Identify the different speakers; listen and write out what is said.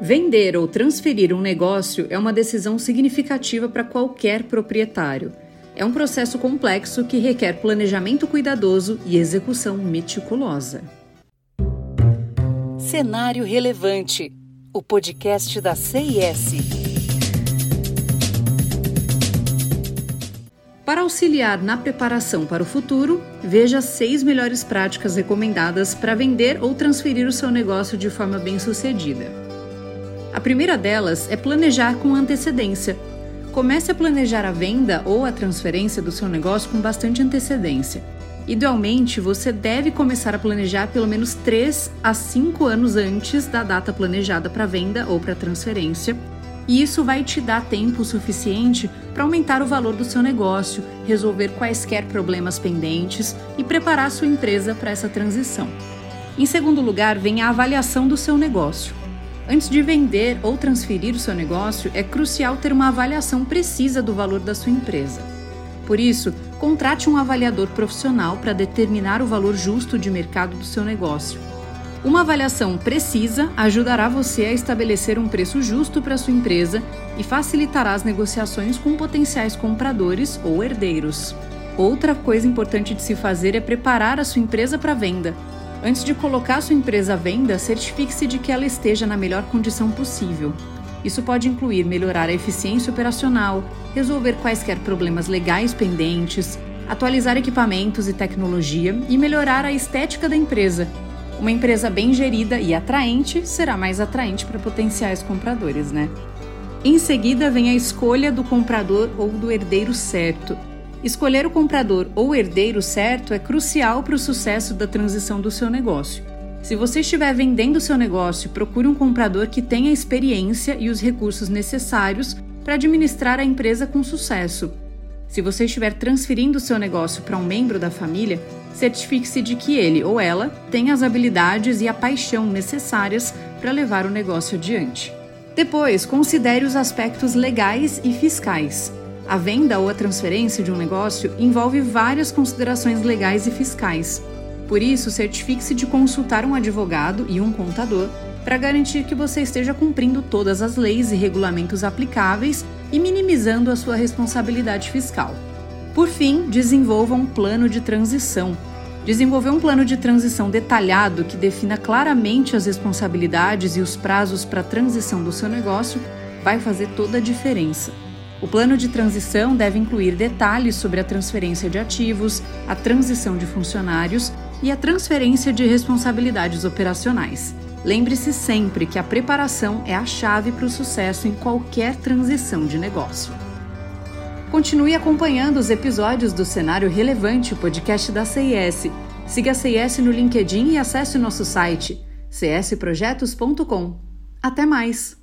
Speaker 1: Vender ou transferir um negócio é uma decisão significativa para qualquer proprietário. É um processo complexo que requer planejamento cuidadoso e execução meticulosa.
Speaker 2: Cenário Relevante o podcast da CIS.
Speaker 1: Para auxiliar na preparação para o futuro, veja as seis melhores práticas recomendadas para vender ou transferir o seu negócio de forma bem-sucedida. A primeira delas é planejar com antecedência. Comece a planejar a venda ou a transferência do seu negócio com bastante antecedência. Idealmente, você deve começar a planejar pelo menos 3 a 5 anos antes da data planejada para venda ou para transferência, e isso vai te dar tempo suficiente para aumentar o valor do seu negócio, resolver quaisquer problemas pendentes e preparar sua empresa para essa transição. Em segundo lugar, vem a avaliação do seu negócio. Antes de vender ou transferir o seu negócio, é crucial ter uma avaliação precisa do valor da sua empresa. Por isso, contrate um avaliador profissional para determinar o valor justo de mercado do seu negócio. Uma avaliação precisa ajudará você a estabelecer um preço justo para sua empresa e facilitará as negociações com potenciais compradores ou herdeiros. Outra coisa importante de se fazer é preparar a sua empresa para venda. Antes de colocar sua empresa à venda, certifique-se de que ela esteja na melhor condição possível. Isso pode incluir melhorar a eficiência operacional, resolver quaisquer problemas legais pendentes, atualizar equipamentos e tecnologia e melhorar a estética da empresa. Uma empresa bem gerida e atraente será mais atraente para potenciais compradores, né? Em seguida, vem a escolha do comprador ou do herdeiro certo. Escolher o comprador ou herdeiro certo é crucial para o sucesso da transição do seu negócio. Se você estiver vendendo seu negócio, procure um comprador que tenha experiência e os recursos necessários para administrar a empresa com sucesso. Se você estiver transferindo seu negócio para um membro da família, certifique-se de que ele ou ela tem as habilidades e a paixão necessárias para levar o negócio adiante. Depois, considere os aspectos legais e fiscais. A venda ou a transferência de um negócio envolve várias considerações legais e fiscais. Por isso, certifique-se de consultar um advogado e um contador para garantir que você esteja cumprindo todas as leis e regulamentos aplicáveis e minimizando a sua responsabilidade fiscal. Por fim, desenvolva um plano de transição. Desenvolver um plano de transição detalhado que defina claramente as responsabilidades e os prazos para a transição do seu negócio vai fazer toda a diferença. O plano de transição deve incluir detalhes sobre a transferência de ativos, a transição de funcionários e a transferência de responsabilidades operacionais. Lembre-se sempre que a preparação é a chave para o sucesso em qualquer transição de negócio. Continue acompanhando os episódios do Cenário Relevante, podcast da CIS. Siga a CIS no LinkedIn e acesse o nosso site csprojetos.com. Até mais!